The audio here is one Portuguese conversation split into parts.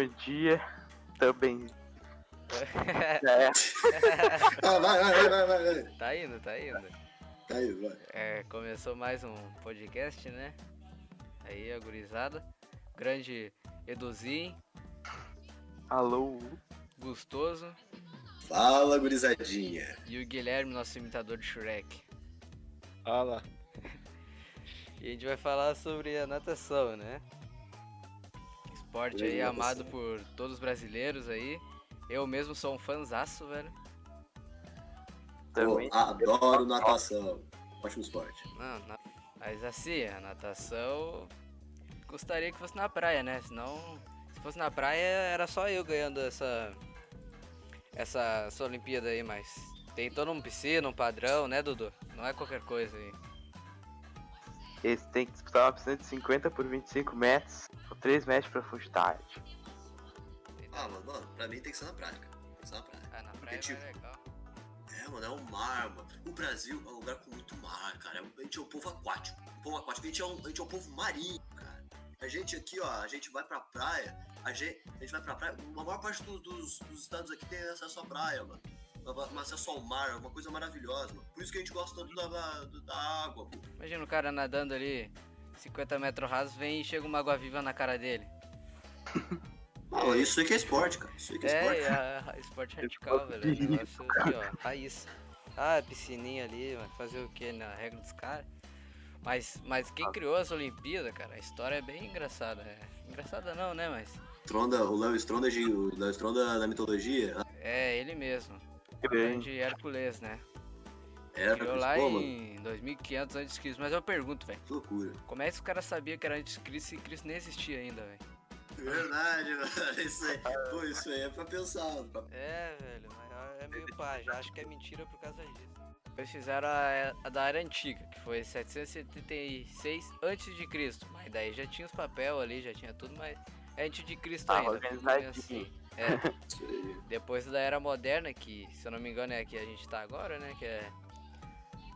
Bom dia. Também. É, Ah, vai, vai, vai, vai, vai, vai. Tá indo, tá indo. Tá aí, vai. É, começou mais um podcast, né? Aí, a gurizada. Grande Eduzinho, alô. Gustoso Fala, gurizadinha. e o Guilherme, nosso imitador de Shrek. Fala. E a gente vai falar sobre a natação, né? Esporte aí amado por todos os brasileiros aí. Eu mesmo sou um fanzaço, velho. Pô, Também. adoro natação. Ótimo esporte. Não, na- mas assim, a natação gostaria que fosse na praia, né? Senão, se fosse na praia, era só eu ganhando essa essa, essa Olimpíada aí, mas tem todo um piscina, um padrão, né, Dudu? Não é qualquer coisa aí. Eles têm que disputar uma piscina de 50 por 25 metros, 3 metros de profundidade. Ah, mano, mano, pra mim tem que ser na praia, cara. Tem que ser na praia. Ah, na praia tipo- é legal. É, mano, é um mar, mano. O Brasil é um lugar com muito mar, cara. A gente é um povo aquático. Um povo aquático. A gente é um, a gente é um povo marinho, cara. A gente aqui, ó, a gente vai pra praia, a gente, a gente vai pra praia. A maior parte dos, dos, dos estados aqui tem acesso à praia, mano. Um acesso ao mar, é uma coisa maravilhosa, mano. Por isso que a gente gosta tanto da, da, da água, pô. Imagina o cara nadando ali 50 metros rasos, vem e chega uma água viva na cara dele. Ah, isso aí que é esporte, cara. Isso aí que é, É, esporte. a, a esporte radical, velho. é um Negócio aqui, ó, raiz. Ah, piscininha ali, vai fazer o que na regra dos caras. Mas, mas quem criou as Olimpíadas, cara, a história é bem engraçada. É, engraçada não, né? Mas Stronda, o Léo Stronda, de- o Léo Stronda da mitologia, é ele mesmo. O Grande. grande Hércules, né? Era Criou lá mano, em 2500 a.C. Mas eu pergunto, velho, que loucura. como é que os caras sabiam que era antes de Cristo e Cristo nem existia ainda, velho? Verdade, mano. Isso aí, pô, isso aí é pra pensar. Pra... É, velho, mas é meio pá, já acho que é mentira por causa disso. Eles fizeram a, a da Era Antiga, que foi 776 a.C., mas daí já tinha os papel ali, já tinha tudo, mas é antes de Cristo Ah, ainda. organizadinho. assim. É, Isso aí. depois da Era Moderna, que se eu não me engano é a que a gente tá agora, né, que é...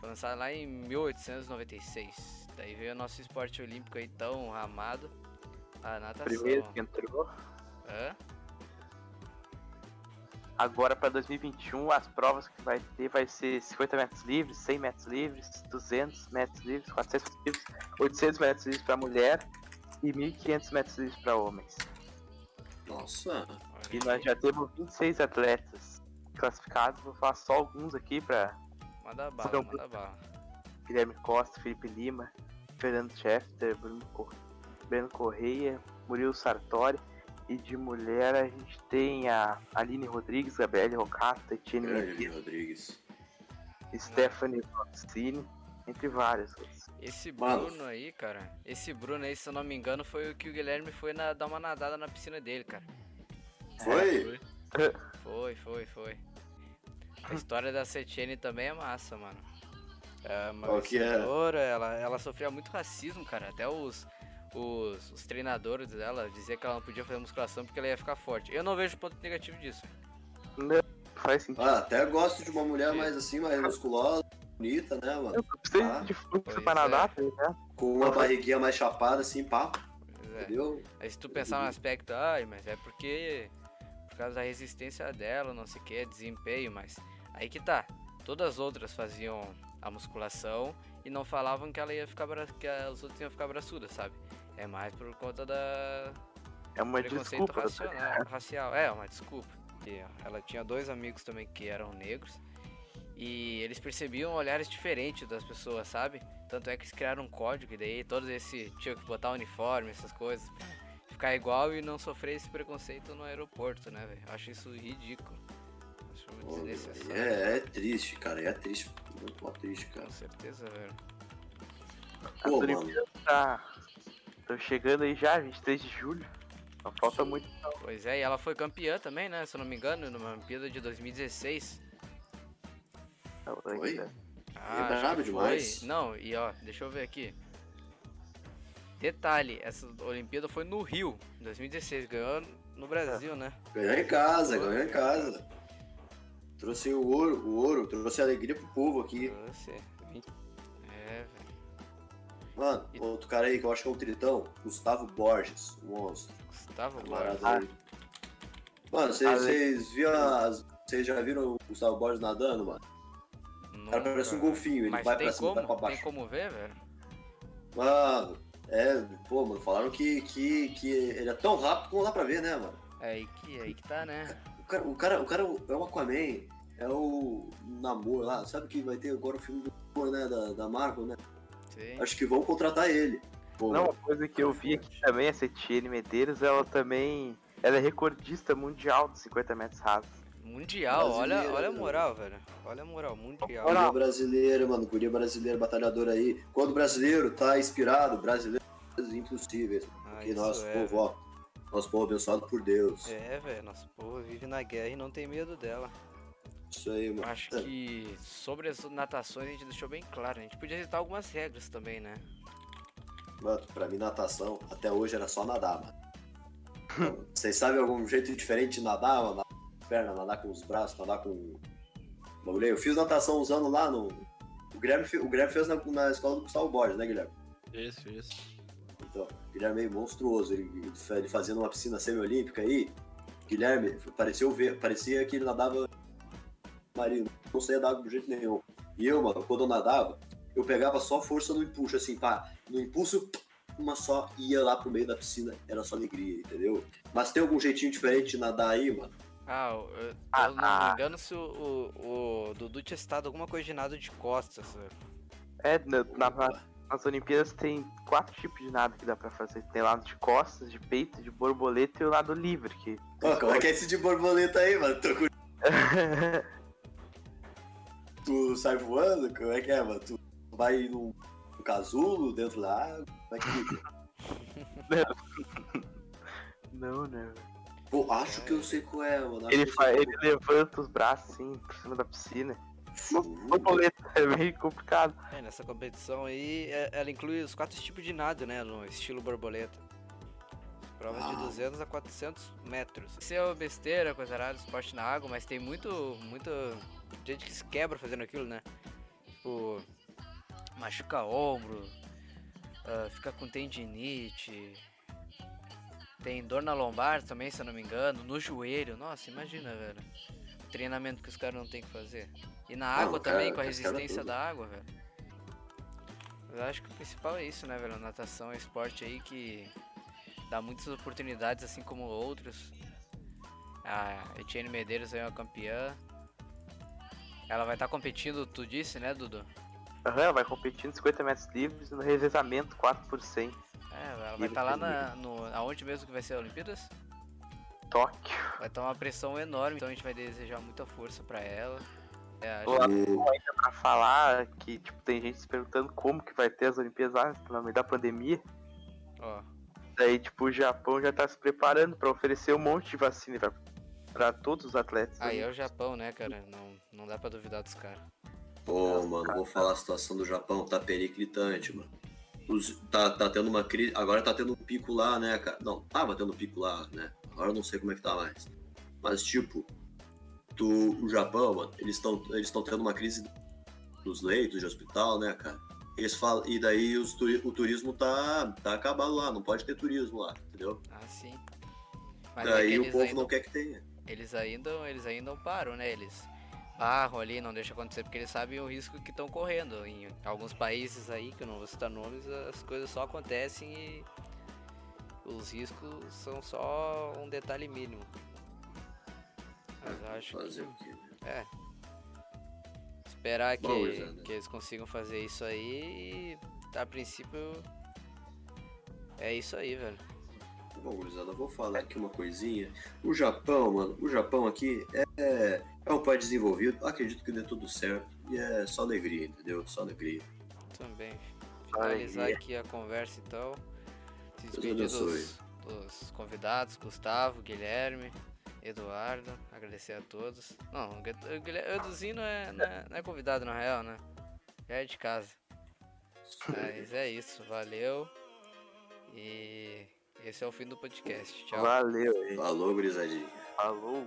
Foi lançado lá em 1896. Daí veio o nosso esporte olímpico aí tão amado, a natação. Primeiro que entrou. Hã? Agora para 2021, as provas que vai ter vai ser 50 metros livres, 100 metros livres, 200 metros livres, 400 metros livres, 800 metros livres para mulher e 1.500 metros livres para homens. Nossa. E nós já temos 26 atletas classificados. Vou falar só alguns aqui para Manda bala, manda bala. Guilherme Costa, Felipe Lima, Fernando Schefter, Bruno, Cor... Breno Correia, Murilo Sartori. E de mulher a gente tem a Aline Rodrigues, Gabriele Rocata, Etienne Eli Rodrigues. Stephanie Rossini, entre vários. outros. Esse Mano. Bruno aí, cara, esse Bruno aí, se eu não me engano, foi o que o Guilherme foi na- dar uma nadada na piscina dele, cara. Foi? Foi, foi, foi. A história da Setiene também é massa, mano. É uma Qual que é? ela, ela sofria muito racismo, cara. Até os, os, os treinadores dela diziam que ela não podia fazer musculação porque ela ia ficar forte. Eu não vejo ponto negativo disso. Não faz sentido. Ah, até gosto de uma mulher mais assim, mais musculosa, bonita, né, mano? Eu preciso Ah, de fluxo pra é. nadar, tá ligado? Com uma barriguinha mais chapada, assim, pá, é. entendeu? Aí se tu pensar no aspecto, ai, mas é porque por causa da resistência dela, não sei o que, desempenho, mas aí que tá. Todas as outras faziam a musculação e não falavam que ela ia ficar bra... que as outras iam ficar braçudas, sabe? É mais por conta da É uma preconceito desculpa. racional, racial. É, uma desculpa. E, ela tinha dois amigos também que eram negros e eles percebiam olhares diferentes das pessoas, sabe? Tanto é que eles criaram um código e daí todos esse tinham que botar uniforme, essas coisas, ficar igual e não sofrer esse preconceito no aeroporto, né, velho? Acho isso ridículo. Acho muito desnecessário. é, é triste, cara, é triste. Muito triste, cara. Com certeza, velho. Pô, mano, tá... Estão chegando aí já, 23 de julho. Não falta muito. Pois é, e ela foi campeã também, né? Se eu não me engano, numa Olimpíada de 2016. não, Foi? ainda. Ah, brabo acho que demais. Foi. Não, e ó, deixa eu ver aqui. Detalhe, essa Olimpíada foi no Rio, em 2016, ganhou no Brasil, né? ganhou em casa, ganhou em casa. Trouxe o ouro, o ouro, trouxe alegria pro povo aqui. Trouxe. É, velho. Mano, E- outro cara aí que eu acho que é um tritão, Gustavo Borges, um monstro. Gustavo Borges. aí. Mano, vocês vocês viram as. Vocês já viram o Gustavo Borges nadando, mano? O cara parece um Nunca. golfinho, ele Mas vai tem pra cima e vai pra Tem baixo. como ver, velho? Mano, é, pô, mano, falaram que, que, que ele é tão rápido como dá pra ver, né, mano? É aí que, aí que tá, né? O cara, o cara, o cara é o Aquaman, é o Namor lá, sabe que vai ter agora o filme do Namor, né, da, da Marvel, né? Sim. Acho que vão contratar ele. Pô, Não, uma coisa que eu vi aqui também, essa Etienne Medeiros, ela também. Ela é recordista mundial dos 50 metros rasos. Mundial, olha, olha a né? moral, velho. Olha a moral, mundial. Guria brasileira, mano, guria brasileira, batalhador aí. Quando o brasileiro tá inspirado, brasileiro impossíveis. Ah, Porque nosso é, povo, ó, nosso povo abençoado por Deus. É, velho, nosso povo vive na guerra e não tem medo dela. Isso aí, mano. Acho que sobre as natações a gente deixou bem claro. A gente podia citar algumas regras também, né? Mano, pra mim, natação, até hoje era só nadar, mano. Vocês sabem algum jeito diferente de nadar, mano? Nadar com as pernas, nadar com os braços, nadar com. Bagulho. Eu fiz natação usando lá no. O Guilherme, o Guilherme fez na, na escola do Gustavo Borges, né, Guilherme? Isso, isso. Então, o Guilherme é meio monstruoso. Ele, ele fa- ele fazendo uma piscina semi-olímpica aí. Guilherme, pareceu ver, parecia que ele nadava marino. Não saía da água de jeito nenhum. E eu, mano, quando eu nadava, eu pegava só força no impulso, assim, pá. No impulso, uma só ia lá pro meio da piscina. Era só alegria, entendeu? Mas tem algum jeitinho diferente de nadar aí, mano? Ah, eu, eu Ah, não me ah. engano se o, o, o Dudu tinha citado alguma coisa de nado de costas. velho. É, na, na- nas Olimpíadas tem quatro tipos de nado que dá pra fazer. Tem nado de costas, de peito, de borboleta e o nado livre, que. Ó, como é que é esse de borboleta aí, mano? Tô com- Tu sai voando? Como é que é, mano? Tu vai num, num casulo dentro da água? Como é que? Não, né? Pô, acho que eu sei qual é, mano. Ele, que eu fa- sei ele levanta os braços assim, por cima da piscina. Borboleta é meio complicado. É, nessa competição aí, é- ela inclui os quatro tipos de nado, né? No estilo borboleta. Provas de Ah. 200 a 400 metros. Isso é uma besteira, coisa rara, esporte na água, mas tem muito, muito gente que se quebra fazendo aquilo, né? Tipo, machuca ombro, ah, fica com tendinite, tem dor na lombar também, se eu não me engano, no joelho. Nossa, imagina, velho. Treinamento que os caras não tem que fazer. E na Não, água o cara- também, com a resistência da água, velho. Eu acho que o principal é isso, né, velho? A natação é um esporte aí que dá muitas oportunidades, assim como outros. A Etienne Medeiros é uma campeã. Ela vai estar competindo, tu disse, né, Dudu? Aham, vai competir nos 50 metros livres no revezamento 4 por 100. É, ela vai estar lá feminino. na, no, aonde mesmo que vai ser a Olimpíadas? Tóquio. Vai estar uma pressão enorme, então a gente vai desejar muita força pra ela. É, a Lá ainda pra falar que tipo, tem gente se perguntando como que vai ter as Olimpíadas lá no meio da pandemia. ó, Daí, tipo, o Japão já tá se preparando pra oferecer um monte de vacina pra, pra todos os atletas. aí é o Japão, né, cara? Não, não dá pra duvidar dos caras. Pô, mano, vou falar a situação do Japão, tá periclitante, mano. Os- tá, tá tendo uma crise. Agora tá tendo um pico lá, né, cara? Não, tava tendo um pico lá, né? Agora eu não sei como é que tá mais. Mas, tipo, do, o Japão, mano, eles estão eles tão tendo uma crise dos leitos de hospital, né, cara? Eles falam, e daí os o turismo tá, tá acabado lá, não pode ter turismo lá, entendeu? Ah, sim. Mas é daí o eles povo ainda não quer que tenha. eles ainda, eles ainda param, né? Eles barram ali, não deixam acontecer, porque eles sabem o risco que estão correndo. Em alguns países aí, que eu não vou citar nomes, as coisas só acontecem e os riscos são só um detalhe mínimo. Mas eu acho Fazer que, o quê, né? é. Esperar que, Bom, Luizana. que eles consigam fazer isso aí e a princípio é isso aí, velho. Bom, gurizada, vou falar aqui uma coisinha. O Japão, mano, o Japão aqui é, é um país desenvolvido, acredito que dê tudo certo. E é só alegria, entendeu? Só alegria. Também. Finalizar aqui a conversa então. Se despedir dos, dos convidados, Gustavo, Guilherme, Eduardo, agradecer a todos. Não, o Eduzinho não é, não, é, não é convidado na real, né? Já é de casa. Mas é isso, valeu. E esse é o fim do podcast. Tchau. Valeu, hein? Falou, gurizadinha. Falou.